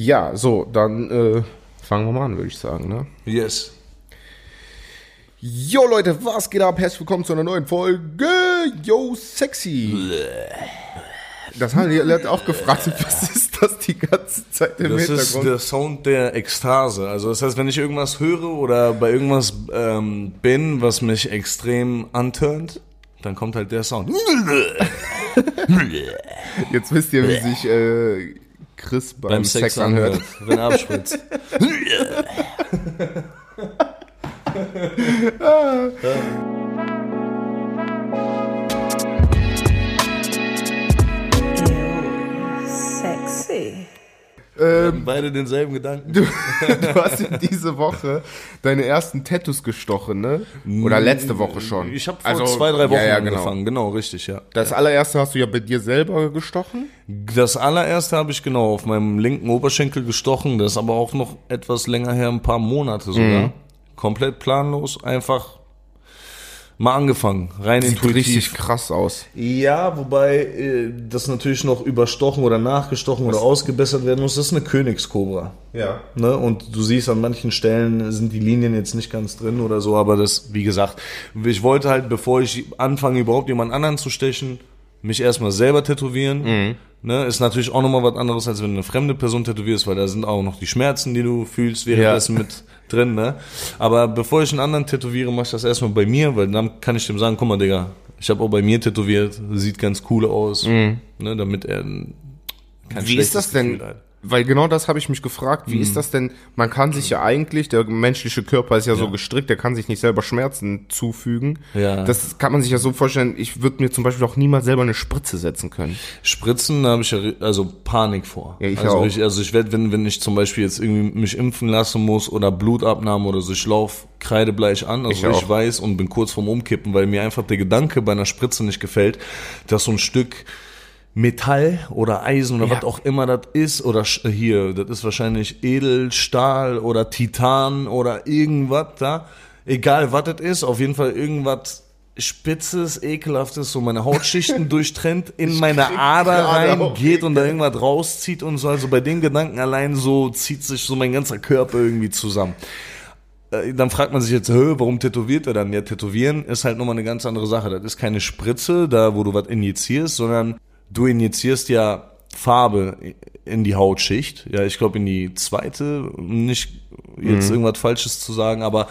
Ja, so, dann äh, fangen wir mal an, würde ich sagen. Ne? Yes. Jo Leute, was geht ab? Herzlich willkommen zu einer neuen Folge. Yo, sexy. Das haben die Leute auch gefragt, was ist das die ganze Zeit im Das ist Hintergrund? der Sound der Ekstase. Also das heißt, wenn ich irgendwas höre oder bei irgendwas ähm, bin, was mich extrem anturnt, dann kommt halt der Sound. Jetzt wisst ihr, wie sich äh, Chris beim, Sex, anhört. wenn er abspritzt. Sexy. Ähm, Beide denselben Gedanken. du, du hast ja diese Woche deine ersten Tattoos gestochen, ne? Oder letzte Woche schon. Ich habe vor Also, zwei, drei Wochen ja, ja, genau. angefangen. Genau, richtig, ja. Das allererste hast du ja bei dir selber gestochen. Das allererste habe ich genau auf meinem linken Oberschenkel gestochen. Das ist aber auch noch etwas länger her, ein paar Monate sogar. Mhm. Komplett planlos, einfach mal angefangen, rein Sieht intuitiv. richtig krass aus. Ja, wobei äh, das natürlich noch überstochen oder nachgestochen oder ausgebessert werden muss. Das ist eine Königskobra. Ja. Ne? Und du siehst an manchen Stellen sind die Linien jetzt nicht ganz drin oder so, aber das, wie gesagt, ich wollte halt, bevor ich anfange, überhaupt jemand anderen zu stechen, mich erstmal selber tätowieren. Ne? Ist natürlich auch nochmal was anderes, als wenn du eine fremde Person tätowierst, weil da sind auch noch die Schmerzen, die du fühlst, währenddessen mit drin. Ne? Aber bevor ich einen anderen tätowiere, mach ich das erstmal bei mir, weil dann kann ich dem sagen, guck mal, Digga, ich habe auch bei mir tätowiert, sieht ganz cool aus, ne? damit er kein Wie ist das denn? Hat. Weil genau das habe ich mich gefragt. Wie Mhm. ist das denn? Man kann sich ja eigentlich, der menschliche Körper ist ja, so gestrickt, der kann sich nicht selber Schmerzen zufügen. Ja. Das kann man sich ja so vorstellen. Ich würde mir zum Beispiel auch niemals selber eine Spritze setzen können. Spritzen, da habe ich ja also Panik vor. Ja, ich also auch. Ich, also ich werde, wenn, wenn ich zum Beispiel jetzt irgendwie mich impfen lassen muss oder Blutabnahme oder so, ich lauf kreidebleich an, also Ich ich, weiß und bin kurz vorm Umkippen, weil mir einfach der Gedanke bei einer Spritze nicht gefällt, dass so ein Stück Metall oder Eisen oder Ja. was auch immer das ist oder sch- hier, das ist wahrscheinlich Edelstahl oder Titan oder irgendwas da, egal was das ist, auf jeden Fall irgendwas Spitzes, ekelhaftes, so meine Hautschichten durchtrennt, in meine krieg Ader gerade rein auch geht und da irgendwas rauszieht und so. Also bei den Gedanken allein so zieht sich so mein ganzer Körper irgendwie zusammen. Äh, Dann fragt man sich jetzt, warum tätowiert er dann? Ja, tätowieren ist halt nochmal eine ganz andere Sache. Das ist keine Spritze, da wo du was injizierst, sondern du injizierst ja Farbe in die Hautschicht. Ja, ich glaube in die zweite, um nicht jetzt irgendwas Falsches zu sagen, aber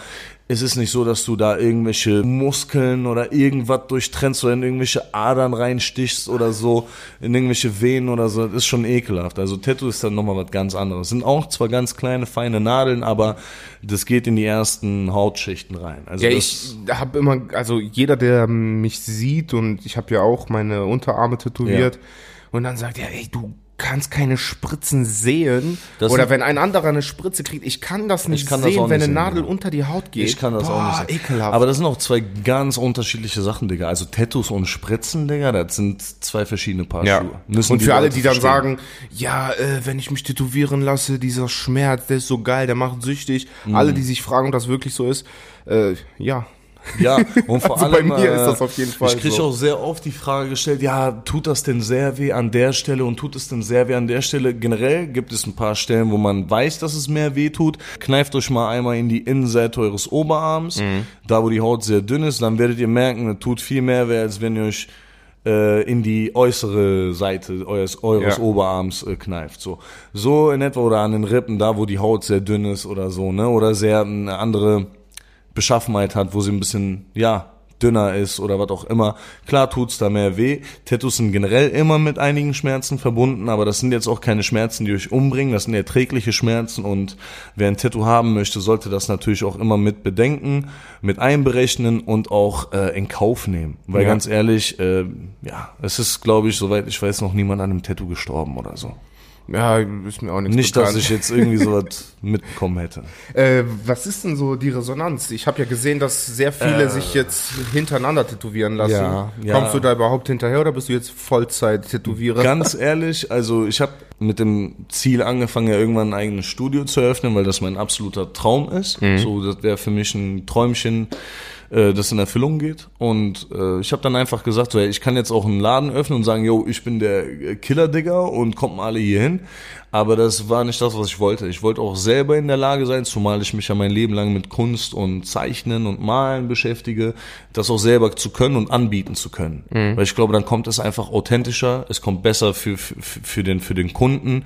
es ist nicht so, dass du da irgendwelche Muskeln oder irgendwas durchtrennst oder in irgendwelche Adern reinstichst oder so, in irgendwelche Venen oder so. Das ist schon ekelhaft. Also Tattoo ist dann nochmal was ganz anderes. Sind auch zwar ganz kleine, feine Nadeln, aber das geht in die ersten Hautschichten rein. Also Ja, ich habe immer, also jeder, der mich sieht und ich habe ja auch meine Unterarme tätowiert und dann sagt er, ey, du kannst keine Spritzen sehen. Das Oder wenn ein anderer eine Spritze kriegt, ich kann das nicht kann das sehen, auch wenn eine sehen, Nadel ja. unter die Haut geht. Ich kann das Boah, auch nicht. sehen. ekelhaft. Aber das sind auch zwei ganz unterschiedliche Sachen, Digga. Also Tattoos und Spritzen, Digga, das sind zwei verschiedene Paar Ja. Schuhe. Müssen und für alle, die dann verstehen. sagen, ja, äh, wenn ich mich tätowieren lasse, dieser Schmerz, der ist so geil, der macht süchtig. Mhm. Alle, die sich fragen, ob das wirklich so ist, äh, ja. Ja, und vor Also bei allem. mir äh, ist das auf jeden Fall Ich kriege so. auch sehr oft die Frage gestellt, ja, tut das denn sehr weh an der Stelle und tut es denn sehr weh an der Stelle? Generell gibt es ein paar Stellen, wo man weiß, dass es mehr weh tut. Kneift euch mal einmal in die Innenseite eures Oberarms, Mhm. da wo die Haut sehr dünn ist, dann werdet ihr merken, es tut viel mehr weh, als wenn ihr euch äh, in die äußere Seite eures, eures Ja. Oberarms äh, kneift. So. so in etwa oder an den Rippen, da wo die Haut sehr dünn ist oder so, ne? Oder sehr eine andere Beschaffenheit hat, wo sie ein bisschen, ja, dünner ist oder was auch immer. Klar tut's da mehr weh. Tattoos sind generell immer mit einigen Schmerzen verbunden, aber das sind jetzt auch keine Schmerzen, die euch umbringen. Das sind erträgliche Schmerzen und wer ein Tattoo haben möchte, sollte das natürlich auch immer mit bedenken, mit einberechnen und auch äh, in Kauf nehmen. Weil Ja. ganz ehrlich, äh, ja, es ist, glaube ich, soweit ich weiß, noch niemand an einem Tattoo gestorben oder so. Ja, ist mir auch nichts Nicht, bekannt. dass ich jetzt irgendwie sowas mitbekommen hätte. Äh, was ist denn so die Resonanz? Ich habe ja gesehen, dass sehr viele sich jetzt hintereinander tätowieren lassen. Äh. Ja, ja. Kommst du da überhaupt hinterher oder bist du jetzt Vollzeit-Tätowierer? Ganz ehrlich, also ich habe mit dem Ziel angefangen, ja irgendwann ein eigenes Studio zu eröffnen, weil das mein absoluter Traum ist. So, das wäre für mich ein Träumchen, äh, das in Erfüllung geht. Und äh, ich habe dann einfach gesagt, so, ey, ich kann jetzt auch einen Laden öffnen und sagen, yo, ich bin der Killer-Digger und kommt mal alle hier hin. Aber das war nicht das, was ich wollte. Ich wollte auch selber in der Lage sein, zumal ich mich ja mein Leben lang mit Kunst und Zeichnen und Malen beschäftige, das auch selber zu können und anbieten zu können. Mhm. Weil ich glaube, dann kommt es einfach authentischer, es kommt besser für, für, für, den, für den Kunden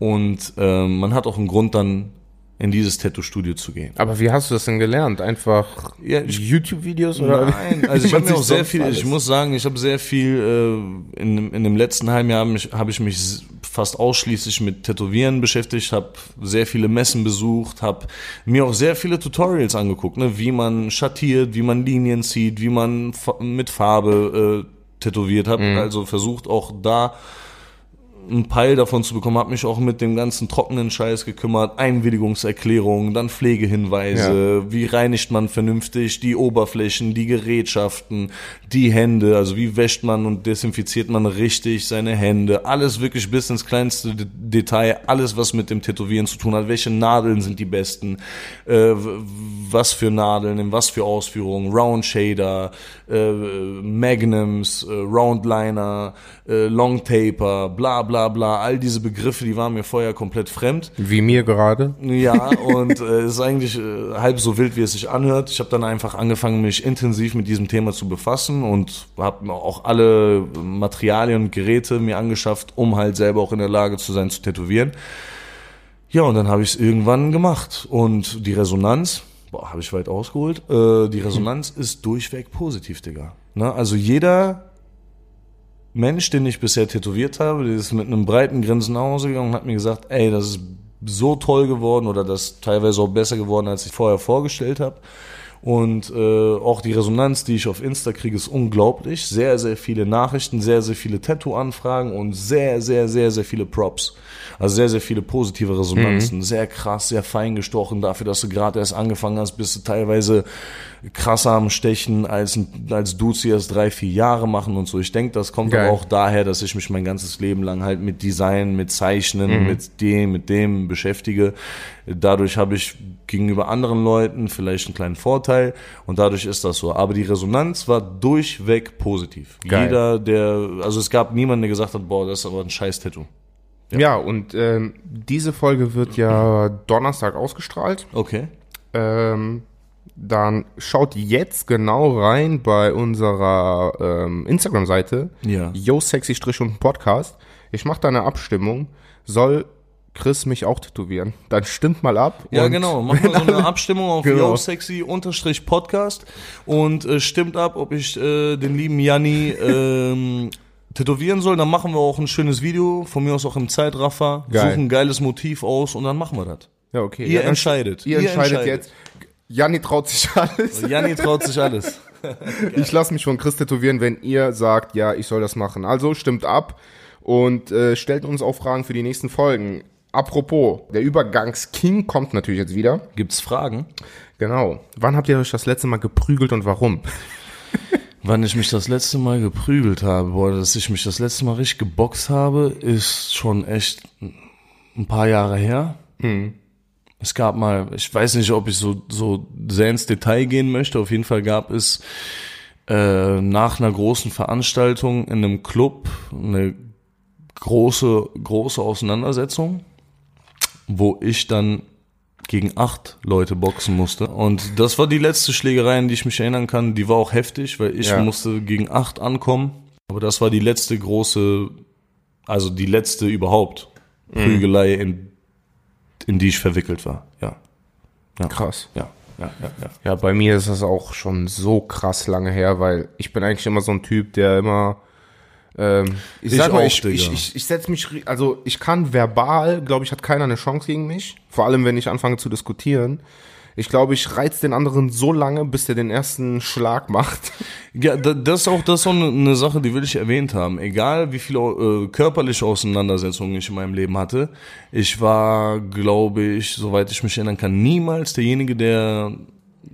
und äh, man hat auch einen Grund dann in dieses Tattoo-Studio zu gehen. Aber wie hast du das denn gelernt? Einfach ja, YouTube-Videos oder? Nein, also ich habe mir auch sehr viel, alles. ich muss sagen, ich habe sehr viel, äh, in, in dem letzten halben Jahr habe hab ich mich fast ausschließlich mit Tätowieren beschäftigt, habe sehr viele Messen besucht, habe mir auch sehr viele Tutorials angeguckt, ne, wie man schattiert, wie man Linien zieht, wie man mit Farbe äh, tätowiert hat. Mhm. Also versucht auch da einen Peil davon zu bekommen, habe mich auch mit dem ganzen trockenen Scheiß gekümmert, Einwilligungserklärungen, dann Pflegehinweise, ja. wie reinigt man vernünftig die Oberflächen, die Gerätschaften, die Hände, also wie wäscht man und desinfiziert man richtig seine Hände, alles wirklich bis ins kleinste Detail, alles was mit dem Tätowieren zu tun hat, welche Nadeln sind die besten, äh, was für Nadeln, in was für Ausführungen, Round Shader, äh, Magnums, äh, Roundliner, äh, Long Taper, bla bla bla, all diese Begriffe, die waren mir vorher komplett fremd. Wie mir gerade. Ja, und äh, es ist eigentlich äh, halb so wild, wie es sich anhört. Ich habe dann einfach angefangen, mich intensiv mit diesem Thema zu befassen und habe auch alle Materialien und Geräte mir angeschafft, um halt selber auch in der Lage zu sein, zu tätowieren. Ja, und dann habe ich es irgendwann gemacht. Und die Resonanz, boah, habe ich weit ausgeholt, äh, die Resonanz ist durchweg positiv, Digga. Ne? Also jeder Mensch, den ich bisher tätowiert habe, der ist mit einem breiten Grinsen nach Hause gegangen und hat mir gesagt, ey, das ist so toll geworden oder das teilweise auch besser geworden, als ich vorher vorgestellt habe. Und äh, auch die Resonanz, die ich auf Insta kriege, ist unglaublich. Sehr, sehr viele Nachrichten, sehr, sehr viele Tattoo-Anfragen und sehr, sehr, sehr, sehr viele Props. Also sehr, sehr viele positive Resonanzen. Mhm. Sehr krass, sehr fein gestochen dafür, dass du gerade erst angefangen hast, bist du teilweise krasser am Stechen, als, als Dudes, die erst drei, vier Jahre machen und so. Ich denke, das kommt Geil. aber auch daher, dass ich mich mein ganzes Leben lang halt mit Design, mit Zeichnen, mhm. mit dem, mit dem beschäftige. Dadurch habe ich gegenüber anderen Leuten vielleicht einen kleinen Vorteil und dadurch ist das so. Aber die Resonanz war durchweg positiv. Geil. Jeder, der, also es gab niemanden, der gesagt hat, boah, das ist aber ein scheiß Tattoo. Ja, ja und ähm, diese Folge wird ja Donnerstag ausgestrahlt. Okay. Ähm, dann schaut jetzt genau rein bei unserer ähm, Instagram-Seite. Ja. Yo sexy Strich und Podcast. Ich mache da eine Abstimmung. Soll Chris mich auch tätowieren? Dann stimmt mal ab. Ja, genau. Machen wir so eine Abstimmung auf genau. Yo sexy unterstrich Podcast und äh, stimmt ab, ob ich äh, den lieben Janni ähm, tätowieren soll. Dann machen wir auch ein schönes Video, von mir aus auch im Zeitraffer. Geil. Suchen ein geiles Motiv aus und dann machen wir das. Ja, okay. Ihr ja, entscheidet. Ihr, ihr entscheidet, entscheidet jetzt. Janni traut sich alles. Janni traut sich alles. ich lasse mich von Chris tätowieren, wenn ihr sagt, ja, ich soll das machen. Also stimmt ab und äh, stellt uns auch Fragen für die nächsten Folgen. Apropos, der Übergangsking kommt natürlich jetzt wieder. Gibt's Fragen? Genau. Wann habt ihr euch das letzte Mal geprügelt und warum? Wann ich mich das letzte Mal geprügelt habe, boah, dass ich mich das letzte Mal richtig geboxt habe, ist schon echt ein paar Jahre her. Mhm. Es gab mal, ich weiß nicht, ob ich so, so sehr ins Detail gehen möchte. Auf jeden Fall gab es äh, nach einer großen Veranstaltung in einem Club eine große, große Auseinandersetzung, wo ich dann gegen acht Leute boxen musste. Und das war die letzte Schlägerei, an die ich mich erinnern kann. Die war auch heftig, weil ich ja. musste gegen acht ankommen. Aber das war die letzte große, also die letzte überhaupt mhm. Prügelei in in die ich verwickelt war. Ja. ja. Krass. Ja. Ja, ja, ja. ja, bei mir ist das auch schon so krass lange her, weil ich bin eigentlich immer so ein Typ, der immer ähm, ich, ich sag mal, ich, ich, ich, ich setze mich, also ich kann verbal, glaube ich, hat keiner eine Chance gegen mich. Vor allem, wenn ich anfange zu diskutieren. Ich glaube, ich reiz den anderen so lange, bis er den ersten Schlag macht. Ja, das ist auch, das ist auch eine Sache, die will ich erwähnt haben. Egal, wie viele äh, körperliche Auseinandersetzungen ich in meinem Leben hatte, ich war, glaube ich, soweit ich mich erinnern kann, niemals derjenige, der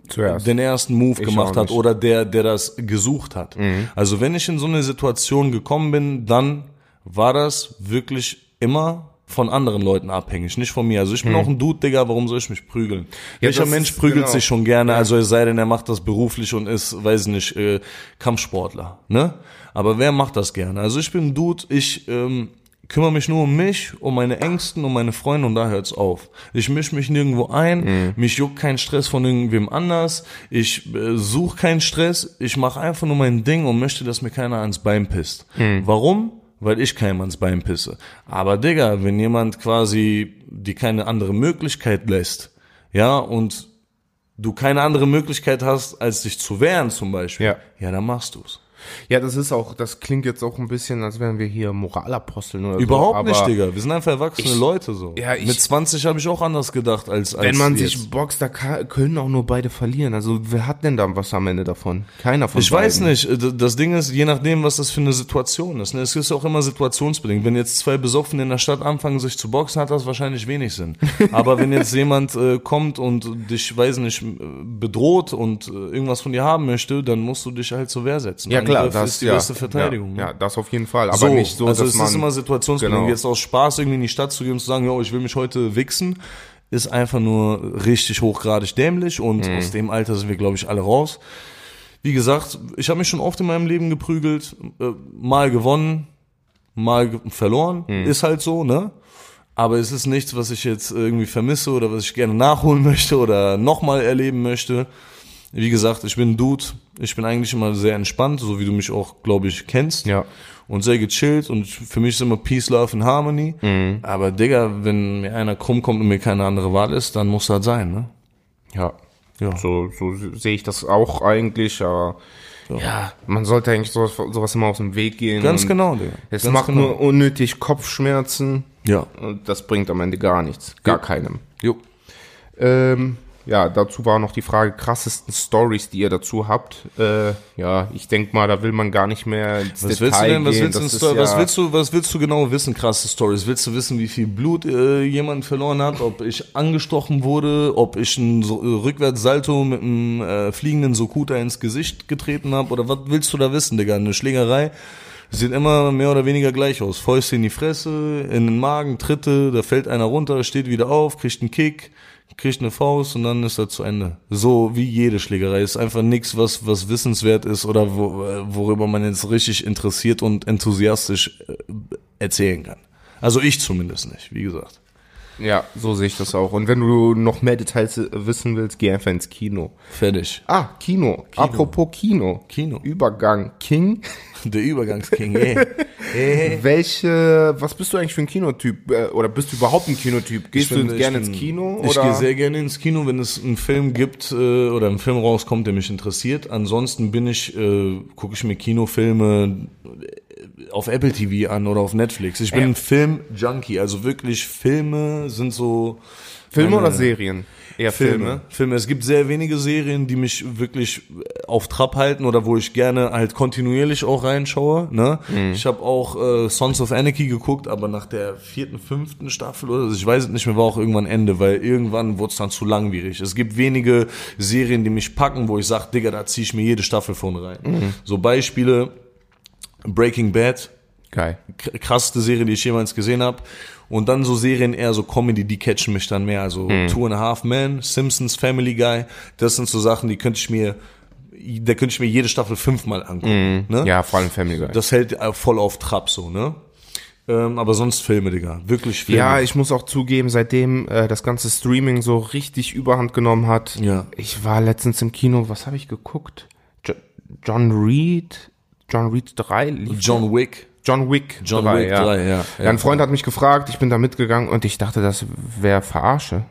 Zuerst. den ersten Move ich gemacht hat oder der, der das gesucht hat. Mhm. Also wenn ich in so eine Situation gekommen bin, dann war das wirklich immer von anderen Leuten abhängig, nicht von mir. Also ich bin hm. auch ein Dude, Digga, warum soll ich mich prügeln? Ja, Welcher Mensch prügelt genau. sich schon gerne, also es sei denn, er macht das beruflich und ist, weiß nicht, äh, Kampfsportler, ne? Aber wer macht das gerne? Also ich bin ein Dude, ich ähm, kümmere mich nur um mich, um meine Ängsten, um meine Freunde und da hört's auf. Ich misch mich nirgendwo ein, mhm. mich juckt kein Stress von irgendwem anders, ich äh, suche keinen Stress, ich mache einfach nur mein Ding und möchte, dass mir keiner ans Bein pisst. Mhm. Warum? weil ich keinem ans Bein pisse. Aber Digga, wenn jemand quasi die keine andere Möglichkeit lässt, ja, und du keine andere Möglichkeit hast, als dich zu wehren zum Beispiel, ja, ja dann machst du's. Ja, das ist auch, das klingt jetzt auch ein bisschen, als wären wir hier Moralaposteln oder Überhaupt so. nicht, Digga. Wir sind einfach erwachsene ich, Leute so. Ja, ich, Mit 20 habe ich auch anders gedacht als, als Wenn man jetzt. sich boxt, da kann, können auch nur beide verlieren. Also wer hat denn da was am Ende davon? Keiner von Ich beiden. weiß nicht. Das Ding ist, je nachdem, was das für eine Situation ist. Ne? Es ist auch immer situationsbedingt. Wenn jetzt zwei Besoffen in der Stadt anfangen, sich zu boxen, hat das wahrscheinlich wenig Sinn. Aber wenn jetzt jemand äh, kommt und dich, weiß nicht, bedroht und äh, irgendwas von dir haben möchte, dann musst du dich halt zur Wehr setzen. Ja, klar, das ist die ja, beste Verteidigung. Ja, ne? ja, das auf jeden Fall. Aber so, nicht so, also dass es man, ist immer situationsbedingt. Genau. Jetzt aus Spaß irgendwie in die Stadt zu gehen und zu sagen, yo, ich will mich heute wichsen, ist einfach nur richtig hochgradig dämlich und mhm. aus dem Alter sind wir, glaube ich, alle raus. Wie gesagt, ich habe mich schon oft in meinem Leben geprügelt, äh, mal gewonnen, mal verloren, mhm. ist halt so, ne? Aber es ist nichts, was ich jetzt irgendwie vermisse oder was ich gerne nachholen möchte oder nochmal erleben möchte. Wie gesagt, ich bin ein Dude. Ich bin eigentlich immer sehr entspannt, so wie du mich auch, glaube ich, kennst. Ja. Und sehr gechillt und für mich ist immer Peace, Love and Harmony. Mhm. Aber Digga, wenn mir einer krumm kommt und mir keine andere Wahl ist, dann muss das sein, ne? Ja. Ja. So, so sehe ich das auch eigentlich, aber ja. ja, man sollte eigentlich sowas, sowas immer aus dem Weg gehen. Ganz genau, Digga. Es Ganz macht genau. nur unnötig Kopfschmerzen. Ja. Und das bringt am Ende gar nichts. Gar jo. keinem. Jo. Ähm, ja, dazu war noch die Frage, krassesten Stories, die ihr dazu habt. Äh, ja, ich denke mal, da will man gar nicht mehr ins was Detail willst du denn, was Willst du, ja was willst du, was willst du genau wissen, krasse Stories? Willst du wissen, wie viel Blut äh, jemand verloren hat, ob ich angestochen wurde, ob ich ein so, äh, Rückwärtssalto mit einem äh, fliegenden Sokuta ins Gesicht getreten habe oder was willst du da wissen, Digga? Eine Schlägerei? sieht immer mehr oder weniger gleich aus. Fäuste in die Fresse, in den Magen, Tritte, da fällt einer runter, steht wieder auf, kriegt einen Kick, kriegt eine Faust und dann ist er zu Ende. So wie jede Schlägerei. Ist einfach nichts, was, was wissenswert ist oder wo, worüber man jetzt richtig interessiert und enthusiastisch äh, erzählen kann. Also ich zumindest nicht, wie gesagt. Ja, so sehe ich das auch. Und wenn du noch mehr Details äh, wissen willst, geh einfach ins Kino. Fertig. Ah, Kino. Kino. Apropos Kino. Kino. Übergang. King. Der Übergangsking, ey. hey. Welche, was bist du eigentlich für ein Kinotyp? Äh, oder bist du überhaupt ein Kinotyp? Gehst bin, du gerne bin, ins Kino? Ich gehe sehr gerne ins Kino, wenn es einen Film gibt äh, oder ein Film rauskommt, der mich interessiert. Ansonsten bin ich, äh, gucke ich mir Kinofilme auf Apple TV an oder auf Netflix. Ich bin ein Film-Junkie, also wirklich Filme sind so. Filme meine, oder Serien? Eher Filme. Filme. Filme. Es gibt sehr wenige Serien, die mich wirklich auf Trab halten oder wo ich gerne halt kontinuierlich auch reinschaue. Ne? Mhm. Ich habe auch äh, Sons of Anarchy geguckt, aber nach der vierten, fünften Staffel oder ich weiß es nicht mehr, war auch irgendwann Ende, weil irgendwann wurde es dann zu langwierig. Es gibt wenige Serien, die mich packen, wo ich sage, Digga, da ziehe ich mir jede Staffel von rein. Mhm. So Beispiele Breaking Bad. Geil. Krasseste Serie, die ich jemals gesehen habe. Und dann so Serien eher so Comedy, die catchen mich dann mehr. Also mhm. Two and a Half Men, Simpsons, Family Guy. Das sind so Sachen, die könnte ich mir, da könnte ich mir jede Staffel fünfmal angucken. Mhm. Ne? Ja, vor allem Family Guy. Das hält voll auf Trab so, ne? Ähm, aber sonst Filme, Digga. Wirklich Filme. Ja, ich muss auch zugeben, seitdem äh, das ganze Streaming so richtig überhand genommen hat. Ja. Ich war letztens im Kino, was habe ich geguckt? Jo John Reed? John Reed 3? John Wick. John Wick John 3, Wick ja. 3, ja, ja. Ein Freund hat mich gefragt, ich bin da mitgegangen und ich dachte, das wäre Verarsche.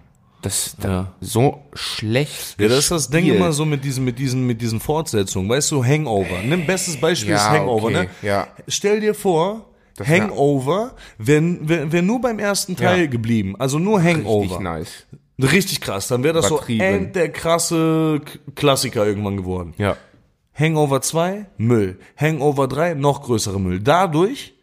Das ist ja. so schlecht. Ja, das ist das Ding immer so mit diesen, mit diesen, mit diesen Fortsetzungen. Weißt du, Hangover. Nimm bestes Beispiel ja, ist Hangover, okay. ne? Ja. Stell dir vor, das Hangover wäre wär, wär nur beim ersten Teil ja. geblieben. Also nur Hangover. Richtig nice. Richtig krass. Dann wäre das so end der krasse Klassiker irgendwann geworden. Ja. Hangover 2, Müll. Hangover 3, noch größere Müll. Dadurch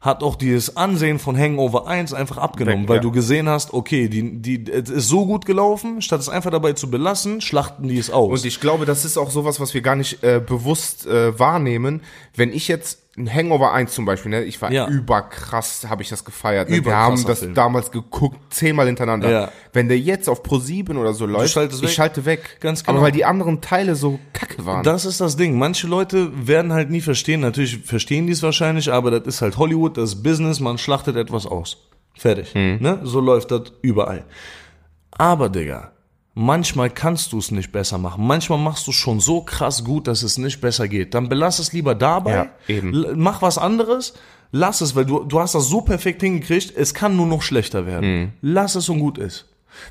hat auch dieses Ansehen von Hangover 1 einfach abgenommen, Weg, weil ja. du gesehen hast, okay, die, die, es ist so gut gelaufen, statt es einfach dabei zu belassen, schlachten die es aus. Und ich glaube, das ist auch sowas, was wir gar nicht äh, bewusst äh, wahrnehmen. Wenn ich jetzt ein Hangover 1 zum Beispiel, ne? Ich war ja. überkrass, habe ich das gefeiert. Ne? Wir haben das Film. damals geguckt, zehnmal hintereinander. Ja. Wenn der jetzt auf Pro 7 oder so läuft, ich schalte weg. Ganz genau. Aber weil die anderen Teile so kacke waren. Das ist das Ding. Manche Leute werden halt nie verstehen. Natürlich verstehen die es wahrscheinlich, aber das ist halt Hollywood, das ist Business, man schlachtet etwas aus. Fertig. Hm. Ne? So läuft das überall. Aber, Digga, Manchmal kannst du es nicht besser machen. Manchmal machst du es schon so krass gut, dass es nicht besser geht. Dann belass es lieber dabei. Ja, eben. Mach was anderes. Lass es, weil du, du hast das so perfekt hingekriegt. Es kann nur noch schlechter werden. Mhm. Lass es und gut ist.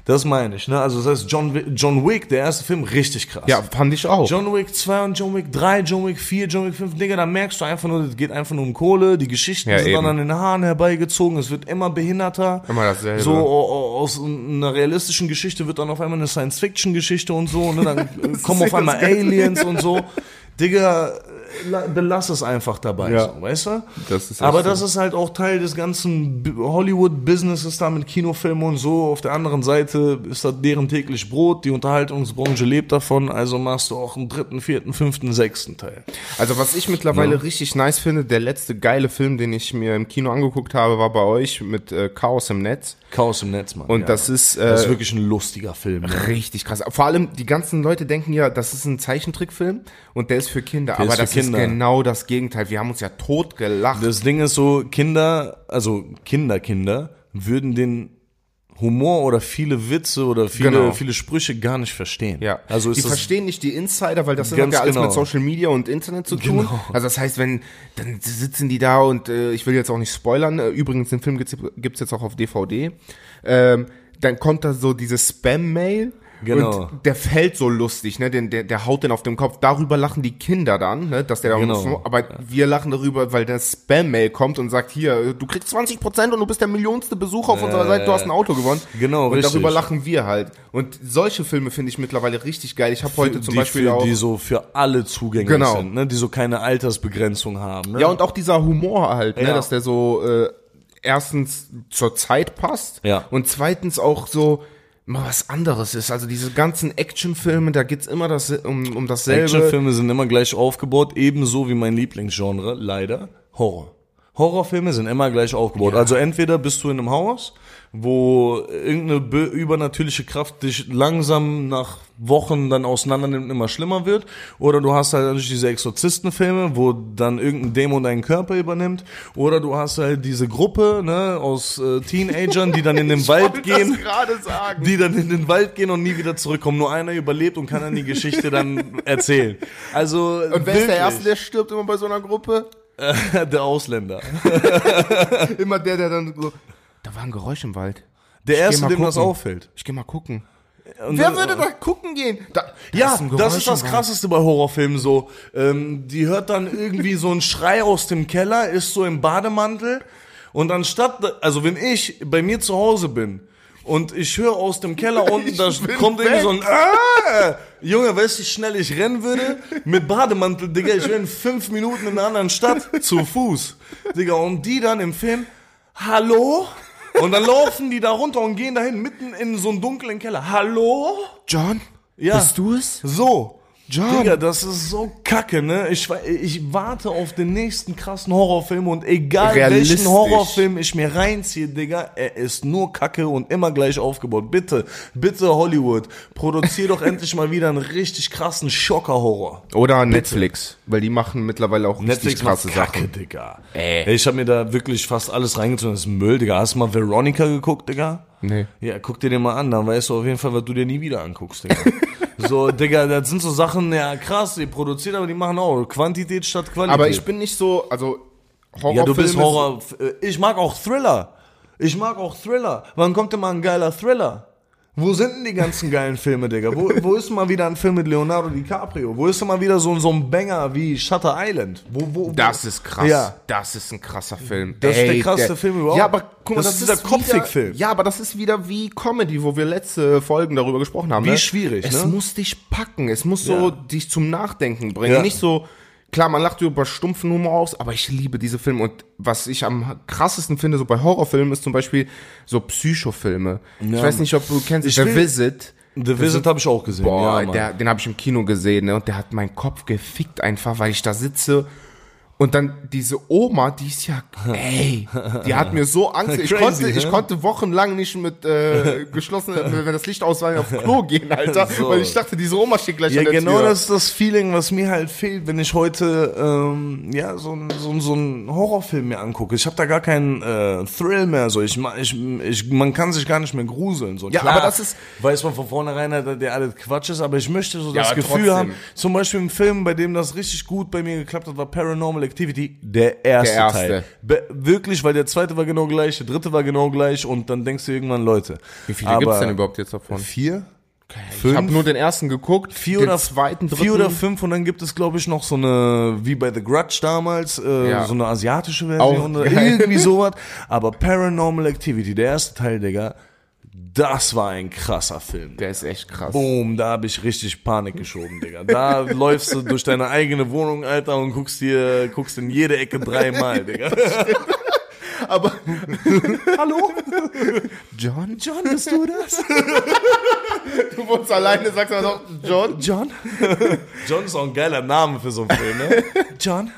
Das meine ich, ne? Also das heißt, John, John Wick, der erste Film, richtig krass. Ja, fand ich auch. John Wick 2 und John Wick 3, John Wick 4, John Wick 5, Digga, da merkst du einfach nur, es geht einfach nur um Kohle, die Geschichten ja, sind eben. dann an den Haaren herbeigezogen, es wird immer behinderter. Immer dasselbe. So aus einer realistischen Geschichte wird dann auf einmal eine Science-Fiction-Geschichte und so, ne? Dann kommen auf einmal Aliens und so. Digga, belass es einfach dabei, ja. so, weißt du? Das Aber das so. ist halt auch Teil des ganzen Hollywood-Businesses da mit Kinofilmen und so. Auf der anderen Seite ist das deren täglich Brot. Die Unterhaltungsbranche lebt davon, also machst du auch einen dritten, vierten, fünften, sechsten Teil. Also was ich mittlerweile ja. richtig nice finde, der letzte geile Film, den ich mir im Kino angeguckt habe, war bei euch mit äh, Chaos im Netz. Chaos im Netz, Mann. Und ja. das ist äh, das ist wirklich ein lustiger Film. Ne? Richtig krass. Vor allem die ganzen Leute denken ja, das ist ein Zeichentrickfilm und der ist für Kinder. Der aber das Kinder. ist genau das Gegenteil. Wir haben uns ja tot gelacht. Das Ding ist so, Kinder, also Kinder, Kinder, würden den Humor oder viele Witze oder viele, genau. viele Sprüche gar nicht verstehen. Ja. Also ist die verstehen nicht die Insider, weil das hat ja alles genau. mit Social Media und Internet zu tun. Genau. Also das heißt, wenn, dann sitzen die da und äh, ich will jetzt auch nicht spoilern, äh, übrigens den Film gibt's, gibt's jetzt auch auf DVD. Ähm, dann kommt da so diese Spam-Mail Genau. Und der fällt so lustig, ne? Den, der, der haut den auf dem Kopf. Darüber lachen die Kinder dann, ne? Dass der da genau. muss, aber ja. wir lachen darüber, weil der Spam-Mail kommt und sagt, hier, du kriegst 20 Prozent und du bist der millionste Besucher auf äh, unserer Seite, du hast ein Auto gewonnen. Genau, Und richtig. darüber lachen wir halt. Und solche Filme finde ich mittlerweile richtig geil. Ich habe heute zum die, Beispiel für, auch... Die so für alle zugänglich genau. sind, ne? Die so keine Altersbegrenzung haben. Ne? Ja, und auch dieser Humor halt, ne? Ja. Dass der so... Äh, erstens zur Zeit passt ja. und zweitens auch so mal was anderes ist. Also diese ganzen Actionfilme, da geht's immer das, um, um dasselbe. Actionfilme sind immer gleich aufgebaut, ebenso wie mein Lieblingsgenre, leider, Horror. Horrorfilme sind immer gleich aufgebaut. Ja. Also entweder bist du in einem Haus wo irgendeine übernatürliche Kraft dich langsam nach Wochen dann auseinander nimmt und immer schlimmer wird. Oder du hast halt natürlich diese Exorzistenfilme, wo dann irgendein Dämon deinen Körper übernimmt. Oder du hast halt diese Gruppe ne, aus äh, Teenagern, die dann in den Wald gehen. Die dann in den Wald gehen und nie wieder zurückkommen. Nur einer überlebt und kann dann die Geschichte dann erzählen. Also Und wer wirklich. ist der Erste, der stirbt immer bei so einer Gruppe? der Ausländer. immer der, der dann so da war ein Geräusch im Wald. Der ich erste, dem das auffällt. Ich geh mal gucken. Und Wer dann, würde da gucken gehen? Da, ja, ist das ist das Krasseste bei Horrorfilmen so. Ähm, die hört dann irgendwie so einen Schrei aus dem Keller, ist so im Bademantel und anstatt, also wenn ich bei mir zu Hause bin und ich höre aus dem Keller unten, da kommt weg. irgendwie so ein äh, Junge, weißt du, wie schnell ich rennen würde? Mit Bademantel, Digga, ich wäre in fünf Minuten in einer anderen Stadt zu Fuß. Digga, und die dann im Film, hallo? Und dann laufen die da runter und gehen dahin mitten in so einen dunklen Keller. Hallo? John? Ja. Bist du es? So. John. Digga, das ist so kacke, ne? Ich, ich warte auf den nächsten krassen Horrorfilm und egal welchen Horrorfilm ich mir reinziehe, Digga, er ist nur kacke und immer gleich aufgebaut. Bitte, bitte Hollywood, produzier doch endlich mal wieder einen richtig krassen Schocker-Horror. Oder bitte. Netflix, weil die machen mittlerweile auch Netflix richtig krasse kacke, Sachen. Digga. Äh. Ich habe mir da wirklich fast alles reingezogen. Das ist Müll, Digga. Hast du mal Veronica geguckt, Digga? Nee. Ja, guck dir den mal an, dann weißt du auf jeden Fall, was du dir nie wieder anguckst, Digga. So, Digga, das sind so Sachen, ja krass, die produzieren, aber die machen auch Quantität statt Qualität. Aber ich bin nicht so, also Horror. Ja, du bist Horror. Äh, ich mag auch Thriller. Ich mag auch Thriller. Wann kommt denn mal ein geiler Thriller? Wo sind denn die ganzen geilen Filme, Digga? Wo, wo ist mal wieder ein Film mit Leonardo DiCaprio? Wo ist denn mal wieder so, so ein Banger wie Shutter Island? Wo, wo, wo? Das ist krass. Ja. Das ist ein krasser Film. Das Ey, ist der krasseste der, Film überhaupt. Ja, aber guck mal, das, das ist dieser Kopfig-Film. Ja, aber das ist wieder wie Comedy, wo wir letzte Folgen darüber gesprochen haben. Wie ne? schwierig, Es ne? muss dich packen. Es muss so ja. dich zum Nachdenken bringen. Ja. Nicht so, klar, man lacht über stumpfen Humor aus, aber ich liebe diese Filme. Und was ich am krassesten finde, so bei Horrorfilmen, ist zum Beispiel so Psychofilme. Ja. Ich weiß nicht, ob du kennst ich The Visit. The Visit habe ich auch gesehen. Boah, ja, der, den habe ich im Kino gesehen ne? und der hat meinen Kopf gefickt einfach, weil ich da sitze Und dann diese Oma, die ist ja, ey, die hat mir so Angst. Ich, Crazy, konnte, ich konnte wochenlang nicht mit äh, geschlossen, wenn das Licht aus war, auf Klo gehen, Alter. So. Weil ich dachte, diese Oma steht gleich ja, an der genau Tür. das ist das Feeling, was mir halt fehlt, wenn ich heute ähm, ja so, so, so einen Horrorfilm mir angucke. Ich habe da gar keinen äh, Thrill mehr. So, ich, ich, ich, man kann sich gar nicht mehr gruseln. So. Ja, Klar, aber das ist weiß man von vornherein, der alles Quatsch ist. Aber ich möchte so ja, das Gefühl trotzdem. haben. Zum Beispiel im Film, bei dem das richtig gut bei mir geklappt hat, war Paranormal Activity. Der erste, der erste. Teil. Be wirklich, weil der zweite war genau gleich, der dritte war genau gleich und dann denkst du irgendwann, Leute. Wie viele gibt es denn überhaupt jetzt davon? Vier? Fünf, ich habe nur den ersten geguckt, vier oder zweiten, dritten. vier oder fünf und dann gibt es glaube ich noch so eine wie bei The Grudge damals äh, ja. so eine asiatische Version oder irgendwie sowas. Aber Paranormal Activity, der erste Teil, Digga, das war ein krasser Film. Der ist echt krass. Boom, da habe ich richtig Panik geschoben, Digga. Da läufst du durch deine eigene Wohnung, Alter, und guckst dir, guckst in jede Ecke dreimal, Digga. Aber hallo? John? John, bist du das? du wohnst alleine, sagst aber noch John? John? John ist auch ein geiler Name für so einen Film, ne? John?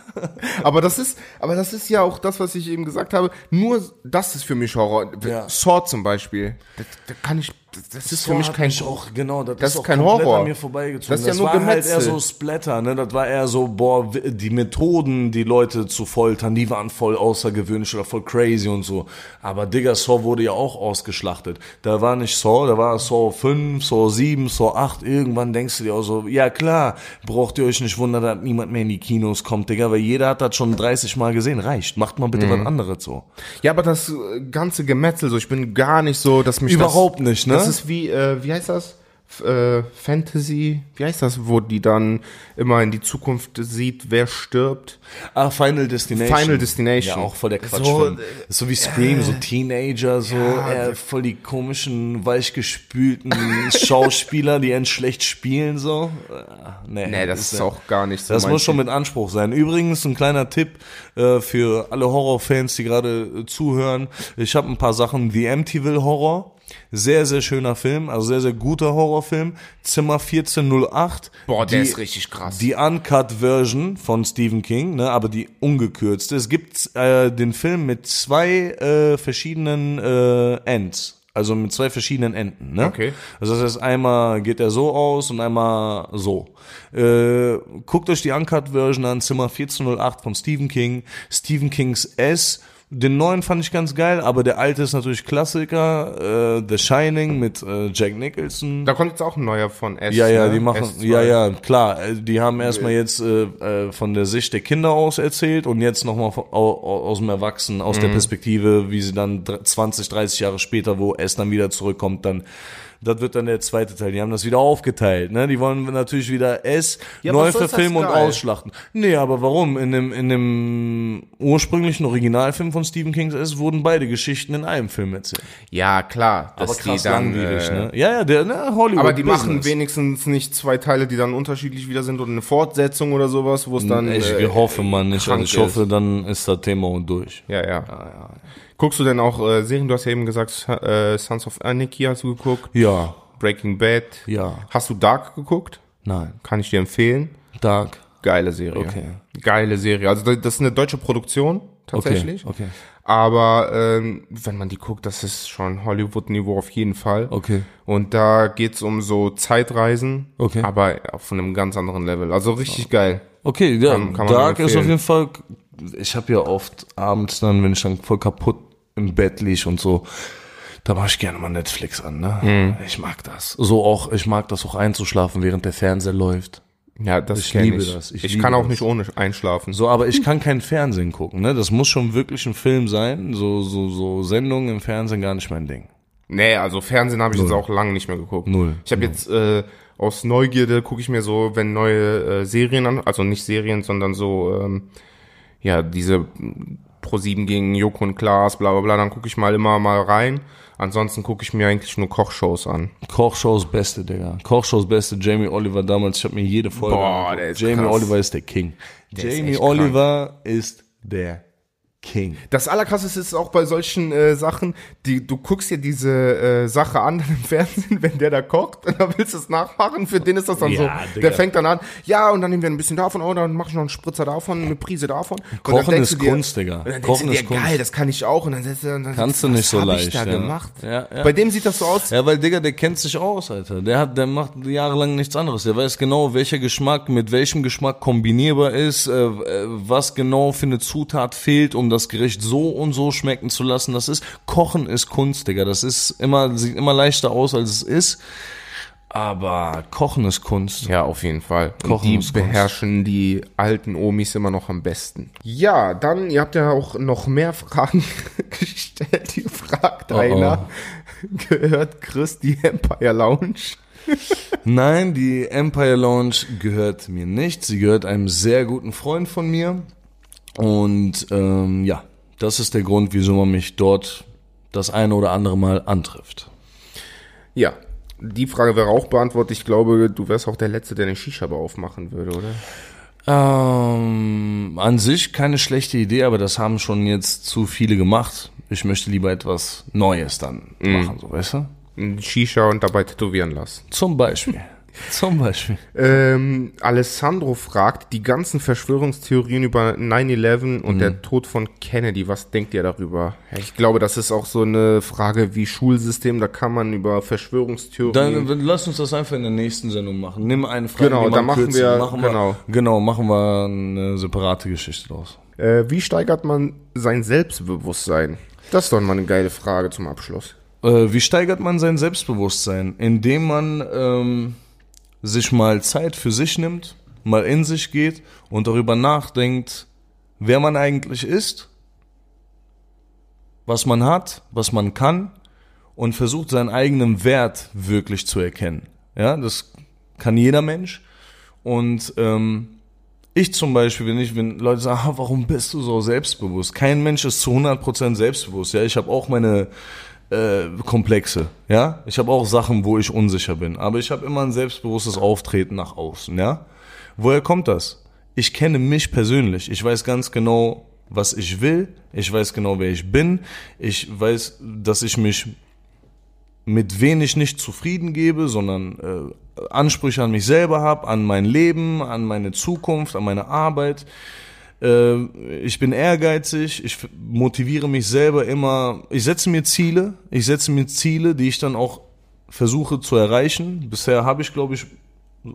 Aber das ist, aber das ist ja auch das, was ich eben gesagt habe. Nur das ist für mich Horror. Ja. Sword zum Beispiel. Da, da kann ich das ist so für mich kein auch genau das, das ist, ist kein Horror an mir vorbeigezogen das ist ja das nur war Gemetzel. halt eher so Splatter ne das war eher so boah die Methoden die Leute zu foltern die waren voll außergewöhnlich oder voll crazy und so aber Digga Saw wurde ja auch ausgeschlachtet da war nicht Saw da war Saw 5 Saw 7 Saw 8 irgendwann denkst du dir auch so ja klar braucht ihr euch nicht wundern dass niemand mehr in die Kinos kommt Digga weil jeder hat das schon 30 Mal gesehen reicht macht mal bitte mhm. was anderes so ja aber das ganze Gemetzel so ich bin gar nicht so dass mich überhaupt das, nicht ne das ist wie äh, wie heißt das? Äh, Fantasy, wie heißt das, wo die dann immer in die Zukunft sieht, wer stirbt? Ah, Final Destination. Final Destination. Ja, auch voll der Quatsch. So, äh, so wie Scream, äh, so Teenager, so ja, äh, voll die komischen, weichgespülten Schauspieler, die einen schlecht spielen, so. Äh, nee, nee das ist, ist auch gar nicht so. Das muss schon mit Anspruch sein. Übrigens, ein kleiner Tipp äh, für alle Horrorfans, die gerade äh, zuhören. Ich habe ein paar Sachen, The Amityville Horror sehr, sehr schöner Film, also sehr, sehr guter Horrorfilm. Zimmer 1408. Boah, der die, ist richtig krass. Die Uncut Version von Stephen King, ne, aber die ungekürzte. Es gibt äh, den Film mit zwei äh, verschiedenen äh, Ends. Also mit zwei verschiedenen Enden, ne? Okay. Also das heißt, einmal geht er so aus und einmal so. Äh, guckt euch die Uncut-Version an, Zimmer 1408 von Stephen King. Stephen Kings S den neuen fand ich ganz geil, aber der alte ist natürlich Klassiker. Äh, The Shining mit äh, Jack Nicholson. Da kommt jetzt auch ein neuer von S. Ja, ja, ne? die machen, S2. ja, ja, klar. Äh, die haben erstmal jetzt äh, äh, von der Sicht der Kinder aus erzählt und jetzt nochmal aus dem Erwachsenen, aus mhm. der Perspektive, wie sie dann 20, 30 Jahre später, wo S dann wieder zurückkommt, dann das wird dann der zweite Teil. Die haben das wieder aufgeteilt. Ne? Die wollen natürlich wieder S ja, neu verfilmen und ausschlachten. Nee, aber warum? In dem, in dem ursprünglichen Originalfilm von Stephen King S wurden beide Geschichten in einem Film erzählt. Ja, klar. Aber krass die dann, langwierig, äh, ne? Ja, ja, der ne, Hollywood. Aber die Business. machen wenigstens nicht zwei Teile, die dann unterschiedlich wieder sind oder eine Fortsetzung oder sowas, wo es dann. Ich äh, hoffe man nicht. Also ich hoffe, dann ist das Thema und durch. Ja, ja. ja, ja. Guckst du denn auch äh, Serien? Du hast ja eben gesagt, äh, Sons of Anarchy hast du geguckt. Ja. Breaking Bad. Ja. Hast du Dark geguckt? Nein. Kann ich dir empfehlen. Dark. Geile Serie. Okay. Geile Serie. Also das ist eine deutsche Produktion tatsächlich. Okay. okay. Aber ähm, wenn man die guckt, das ist schon Hollywood-Niveau auf jeden Fall. Okay. Und da geht's um so Zeitreisen, okay. aber auf einem ganz anderen Level. Also richtig geil. Okay, ja, kann, kann Dark ist auf jeden Fall. Ich habe ja oft abends dann, wenn ich dann voll kaputt im Bett liege und so, da mache ich gerne mal Netflix an, ne? Mhm. Ich mag das. So auch, ich mag das auch einzuschlafen, während der Fernseher läuft. Ja, das ich liebe ich. das. Ich, ich kann auch das. nicht ohne einschlafen. So, aber ich kann kein Fernsehen gucken, ne? Das muss schon wirklich ein Film sein. So, so, so Sendungen im Fernsehen gar nicht mein Ding. Nee, also Fernsehen habe ich Null. jetzt auch lange nicht mehr geguckt. Null. Ich habe jetzt äh, aus Neugierde gucke ich mir so, wenn neue äh, Serien an, also nicht Serien, sondern so, ähm, ja, diese Pro7 gegen Joko und Klaas, bla bla bla, dann gucke ich mal immer mal rein. Ansonsten gucke ich mir eigentlich nur Kochshows an. Kochshows beste, Digga. Kochshows beste, Jamie Oliver damals, ich habe mir jede Folge Boah, der ist Jamie krass. Oliver ist der King. Der Jamie ist Oliver krank. ist der King. Das Allerkrasseste ist auch bei solchen äh, Sachen, die du guckst dir diese äh, Sache an im Fernsehen, wenn der da kocht und dann willst du es nachmachen, für den ist das dann ja, so. Digga. Der fängt dann an, ja, und dann nehmen wir ein bisschen davon, oh, dann mach ich noch einen Spritzer davon, eine Prise davon. Kochen ist dir, Kunst, Digga. Und dann Kochen ist dir, geil, das kann ich auch. Und dann, dann, dann kannst du nicht so leicht. Ich da ja. gemacht. Ja, ja. Bei dem sieht das so aus. Ja, weil Digga, der kennt sich aus, Alter. Der hat, der macht jahrelang nichts anderes. Der weiß genau, welcher Geschmack mit welchem Geschmack kombinierbar ist, äh, was genau für eine Zutat fehlt, um das Gericht so und so schmecken zu lassen. Das ist, Kochen ist Kunst, Digga. Das ist immer, sieht immer leichter aus, als es ist. Aber Kochen ist Kunst. Ja, auf jeden Fall. Kochen die ist beherrschen Kunst. die alten Omis immer noch am besten. Ja, dann, ihr habt ja auch noch mehr Fragen gestellt. Hier fragt oh, einer, oh. gehört Chris die Empire Lounge? Nein, die Empire Lounge gehört mir nicht. Sie gehört einem sehr guten Freund von mir. Und ähm, ja, das ist der Grund, wieso man mich dort das eine oder andere Mal antrifft. Ja, die Frage wäre auch beantwortet. Ich glaube, du wärst auch der Letzte, der eine Shisha-Bar aufmachen würde, oder? Ähm, an sich keine schlechte Idee, aber das haben schon jetzt zu viele gemacht. Ich möchte lieber etwas Neues dann mm. machen, so weißt du? Shisha und dabei tätowieren lassen. Zum Beispiel. Zum Beispiel. Ähm, Alessandro fragt, die ganzen Verschwörungstheorien über 9-11 und mhm. der Tod von Kennedy, was denkt ihr darüber? Ich glaube, das ist auch so eine Frage wie Schulsystem, da kann man über Verschwörungstheorien... Dann lass uns das einfach in der nächsten Sendung machen. Nimm eine Frage, genau, da machen kürzen. wir, machen genau. Wir, genau, machen wir eine separate Geschichte draus. Äh, wie steigert man sein Selbstbewusstsein? Das ist doch mal eine geile Frage zum Abschluss. Äh, wie steigert man sein Selbstbewusstsein? Indem man... Ähm, sich mal Zeit für sich nimmt, mal in sich geht und darüber nachdenkt, wer man eigentlich ist, was man hat, was man kann und versucht seinen eigenen Wert wirklich zu erkennen. Ja, das kann jeder Mensch. Und ähm, ich zum Beispiel, wenn ich, wenn Leute sagen, ah, warum bist du so selbstbewusst? Kein Mensch ist zu 100% selbstbewusst. Ja, ich habe auch meine äh, Komplexe, ja. Ich habe auch Sachen, wo ich unsicher bin, aber ich habe immer ein selbstbewusstes Auftreten nach außen, ja. Woher kommt das? Ich kenne mich persönlich. Ich weiß ganz genau, was ich will. Ich weiß genau, wer ich bin. Ich weiß, dass ich mich mit wenig nicht zufrieden gebe, sondern äh, Ansprüche an mich selber habe, an mein Leben, an meine Zukunft, an meine Arbeit. Äh, ich bin ehrgeizig, ich motiviere mich selber immer. Ich setze mir Ziele, ich setze mir Ziele, die ich dann auch versuche zu erreichen. Bisher habe ich, glaube ich,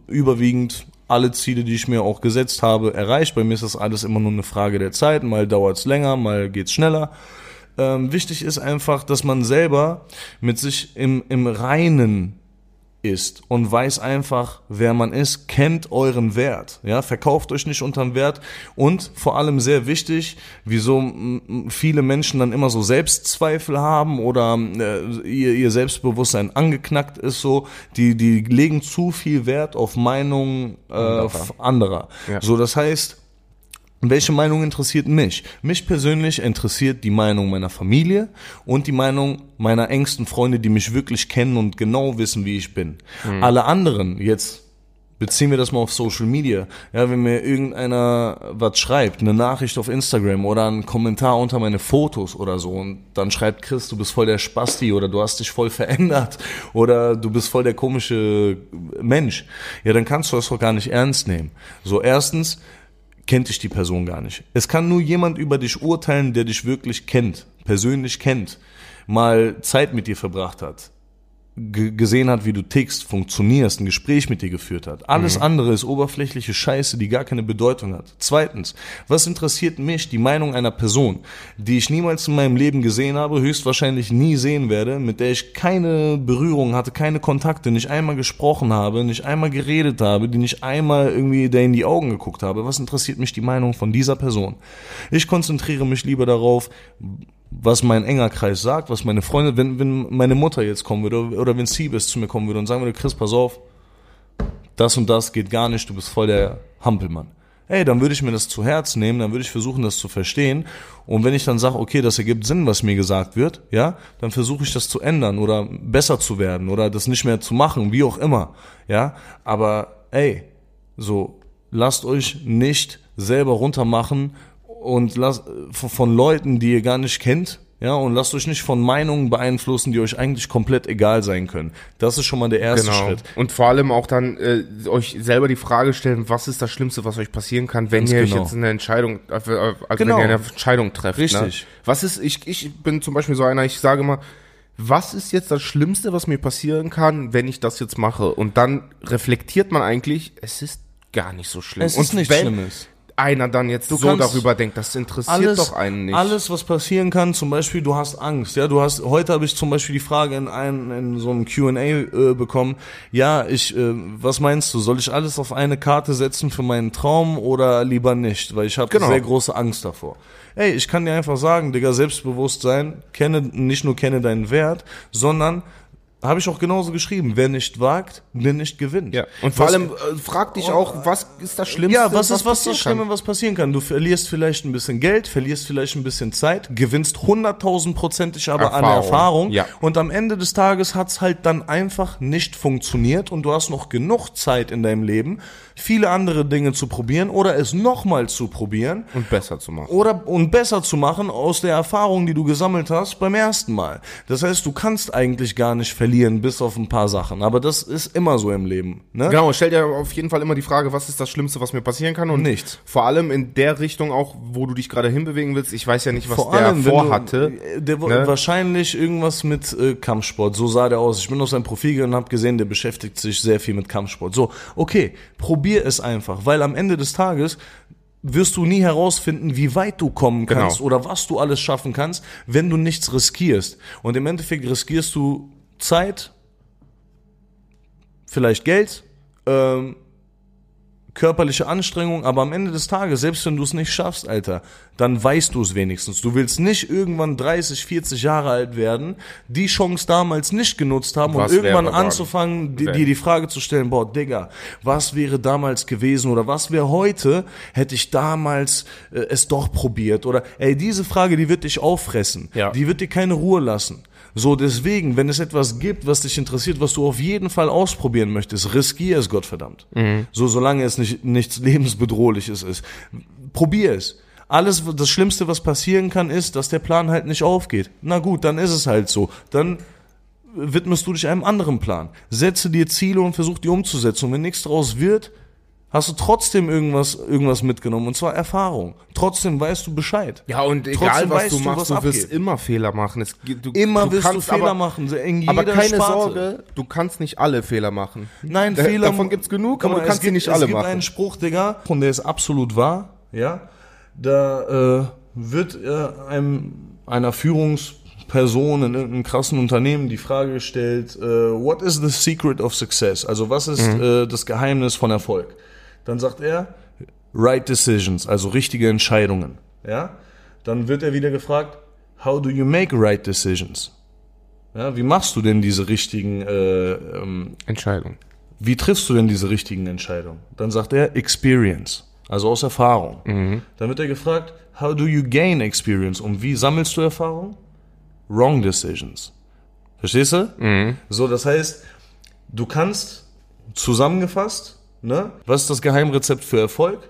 überwiegend alle Ziele, die ich mir auch gesetzt habe, erreicht. Bei mir ist das alles immer nur eine Frage der Zeit. Mal dauert es länger, mal geht es schneller. Ähm, wichtig ist einfach, dass man selber mit sich im, im Reinen ist und weiß einfach, wer man ist, kennt euren Wert, ja, verkauft euch nicht unterm Wert und vor allem sehr wichtig, wieso viele Menschen dann immer so Selbstzweifel haben oder äh, ihr, ihr Selbstbewusstsein angeknackt ist so, die die legen zu viel Wert auf Meinungen äh, anderer. Ja. So, das heißt, welche Meinung interessiert mich? Mich persönlich interessiert die Meinung meiner Familie und die Meinung meiner engsten Freunde, die mich wirklich kennen und genau wissen, wie ich bin. Mhm. Alle anderen, jetzt beziehen wir das mal auf Social Media. Ja, wenn mir irgendeiner was schreibt, eine Nachricht auf Instagram oder einen Kommentar unter meine Fotos oder so und dann schreibt Chris, du bist voll der Spasti oder du hast dich voll verändert oder du bist voll der komische Mensch. Ja, dann kannst du das doch gar nicht ernst nehmen. So, erstens, kennt dich die Person gar nicht. Es kann nur jemand über dich urteilen, der dich wirklich kennt, persönlich kennt, mal Zeit mit dir verbracht hat, gesehen hat, wie du tickst, funktionierst, ein Gespräch mit dir geführt hat. Alles mhm. andere ist oberflächliche Scheiße, die gar keine Bedeutung hat. Zweitens, was interessiert mich die Meinung einer Person, die ich niemals in meinem Leben gesehen habe, höchstwahrscheinlich nie sehen werde, mit der ich keine Berührung hatte, keine Kontakte, nicht einmal gesprochen habe, nicht einmal geredet habe, die nicht einmal irgendwie der in die Augen geguckt habe. Was interessiert mich die Meinung von dieser Person? Ich konzentriere mich lieber darauf, was mein enger Kreis sagt, was meine Freunde, wenn, wenn meine Mutter jetzt kommen würde oder wenn Siebes zu mir kommen würde und sagen würde, Chris, pass auf, das und das geht gar nicht, du bist voll der Hampelmann. Ey, dann würde ich mir das zu Herz nehmen, dann würde ich versuchen, das zu verstehen. Und wenn ich dann sage, okay, das ergibt Sinn, was mir gesagt wird, ja, dann versuche ich das zu ändern oder besser zu werden oder das nicht mehr zu machen, wie auch immer, ja. Aber ey, so, lasst euch nicht selber runtermachen und lass, von Leuten, die ihr gar nicht kennt, ja, und lasst euch nicht von Meinungen beeinflussen, die euch eigentlich komplett egal sein können. Das ist schon mal der erste genau. Schritt. Und vor allem auch dann äh, euch selber die Frage stellen, was ist das Schlimmste, was euch passieren kann, wenn Ganz ihr genau. jetzt eine Entscheidung, äh, also genau. wenn ihr eine Entscheidung trefft. Ne? Richtig. Ne? Was ist, ich, ich bin zum Beispiel so einer, ich sage immer, was ist jetzt das Schlimmste, was mir passieren kann, wenn ich das jetzt mache? Und dann reflektiert man eigentlich, es ist gar nicht so schlimm. Es ist und nichts Schlimmes einer dann jetzt du so darüber denkt. Das interessiert alles, doch einen nicht. Alles, was passieren kann, zum Beispiel, du hast Angst. Ja, du hast. Heute habe ich zum Beispiel die Frage in einem in so einem Q&A äh, bekommen. Ja, ich. Äh, was meinst du? Soll ich alles auf eine Karte setzen für meinen Traum oder lieber nicht? Weil ich habe genau. sehr große Angst davor. Ey, ich kann dir einfach sagen, Digga, Selbstbewusstsein, kenne nicht nur kenne deinen Wert, sondern habe ich auch genauso geschrieben. Wer nicht wagt, der nicht gewinnt. Ja. Und vor was, allem äh, frag dich auch, was ist das Schlimmste? Ja, was ist was das Schlimme, was passieren kann? Du verlierst vielleicht ein bisschen Geld, verlierst vielleicht ein bisschen Zeit, gewinnst 100.000-prozentig aber Erfahrung. an Erfahrung. Ja. Und am Ende des Tages hat's halt dann einfach nicht funktioniert und du hast noch genug Zeit in deinem Leben, viele andere Dinge zu probieren oder es nochmal zu probieren. Und besser zu machen. Oder, und besser zu machen aus der Erfahrung, die du gesammelt hast beim ersten Mal. Das heißt, du kannst eigentlich gar nicht verlieren bis auf ein paar Sachen. Aber das ist immer so im Leben. Ne? Genau, stell dir auf jeden Fall immer die Frage, was ist das Schlimmste, was mir passieren kann und nichts. Vor allem in der Richtung auch, wo du dich gerade hinbewegen willst. Ich weiß ja nicht, was Vor der allem, vorhatte. Du, der ne? wahrscheinlich irgendwas mit äh, Kampfsport. So sah der aus. Ich bin auf sein Profil gegangen und habe gesehen, der beschäftigt sich sehr viel mit Kampfsport. So, okay, probier es einfach, weil am Ende des Tages wirst du nie herausfinden, wie weit du kommen kannst genau. oder was du alles schaffen kannst, wenn du nichts riskierst. Und im Endeffekt riskierst du Zeit, vielleicht Geld, ähm, körperliche Anstrengung, aber am Ende des Tages, selbst wenn du es nicht schaffst, Alter, dann weißt du es wenigstens. Du willst nicht irgendwann 30, 40 Jahre alt werden, die Chance damals nicht genutzt haben was und irgendwann anzufangen, dir die, Frage zu stellen, boah, Digga, was wäre damals gewesen oder was wäre heute, hätte ich damals äh, es doch probiert oder, ey, diese Frage, die wird dich auffressen. Ja. Die wird dir keine Ruhe lassen. So, deswegen, wenn es etwas gibt, was dich interessiert, was du auf jeden Fall ausprobieren möchtest, riskier es, Gottverdammt. Mhm. So, solange es nicht, nichts lebensbedrohliches ist. Probier es. Alles, das Schlimmste, was passieren kann, ist, dass der Plan halt nicht aufgeht. Na gut, dann ist es halt so. Dann widmest du dich einem anderen Plan. Setze dir Ziele und versuch die umzusetzen. Und wenn nichts daraus wird, hast du trotzdem irgendwas, irgendwas mitgenommen und zwar Erfahrung. Trotzdem weißt du Bescheid. Ja, und egal was du machst, du, was du wirst immer Fehler machen. Es, du, Immer du wirst du Fehler aber, machen, in Aber keine Sparte. Sorge, du kannst nicht alle Fehler machen. Nein, da, Fehler. Davon gibt's genug, aber du kannst sie nicht alle machen. Es gibt einen Spruch, Digga, und der ist absolut wahr, ja. Da äh, wird äh, einem, einer Führungsperson in irgendeinem krassen Unternehmen die Frage gestellt, äh, what is the secret of success? Also was ist mhm. äh, das Geheimnis von Erfolg? Dann sagt er, right decisions, also richtige Entscheidungen. Ja? Dann wird er wieder gefragt, how do you make right decisions? Ja, wie machst du denn diese richtigen äh, ähm, Entscheidungen? Wie triffst du denn diese richtigen Entscheidungen? Dann sagt er Experience, also aus Erfahrung. Mhm. Dann wird er gefragt, how do you gain experience? Und wie sammelst du Erfahrung? Wrong decisions. Verstehst du? Mhm. So, das heißt, du kannst zusammengefasst Ne? Was ist das Geheimrezept für Erfolg?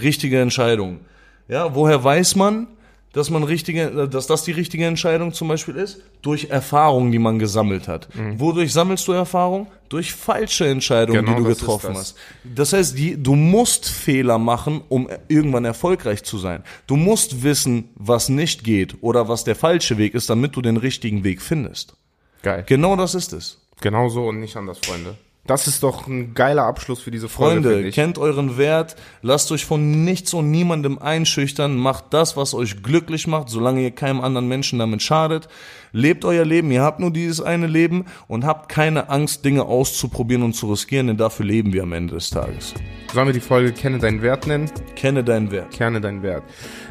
Richtige Entscheidung. Ja, woher weiß man, dass man richtige, dass das die richtige Entscheidung zum Beispiel ist? Durch Erfahrungen, die man gesammelt hat. Mhm. Wodurch sammelst du Erfahrung? Durch falsche Entscheidungen, genau, die du getroffen das. hast. Das heißt, die, du musst Fehler machen, um irgendwann erfolgreich zu sein. Du musst wissen, was nicht geht oder was der falsche Weg ist, damit du den richtigen Weg findest. Geil. Genau das ist es. Genauso und nicht anders, Freunde. Das ist doch ein geiler Abschluss für diese Folge. Freunde, kennt euren Wert, lasst euch von nichts und niemandem einschüchtern, macht das, was euch glücklich macht, solange ihr keinem anderen Menschen damit schadet. Lebt euer Leben, ihr habt nur dieses eine Leben und habt keine Angst, Dinge auszuprobieren und zu riskieren, denn dafür leben wir am Ende des Tages. Sollen wir die Folge Kenne deinen Wert nennen? Kenne deinen Wert. Kenne deinen Wert.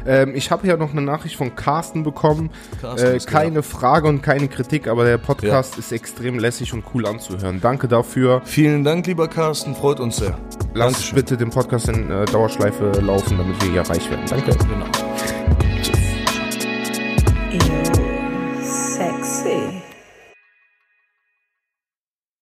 Ähm, ich habe ja noch eine Nachricht von Carsten bekommen. Carsten äh, keine Frage und keine Kritik, aber der Podcast ja. ist extrem lässig und cool anzuhören. Danke dafür. Vielen Dank, lieber Carsten, freut uns sehr. Lass Dankeschön. bitte den Podcast in äh, Dauerschleife laufen, damit wir hier reich werden. Danke. Genau. Tschüss.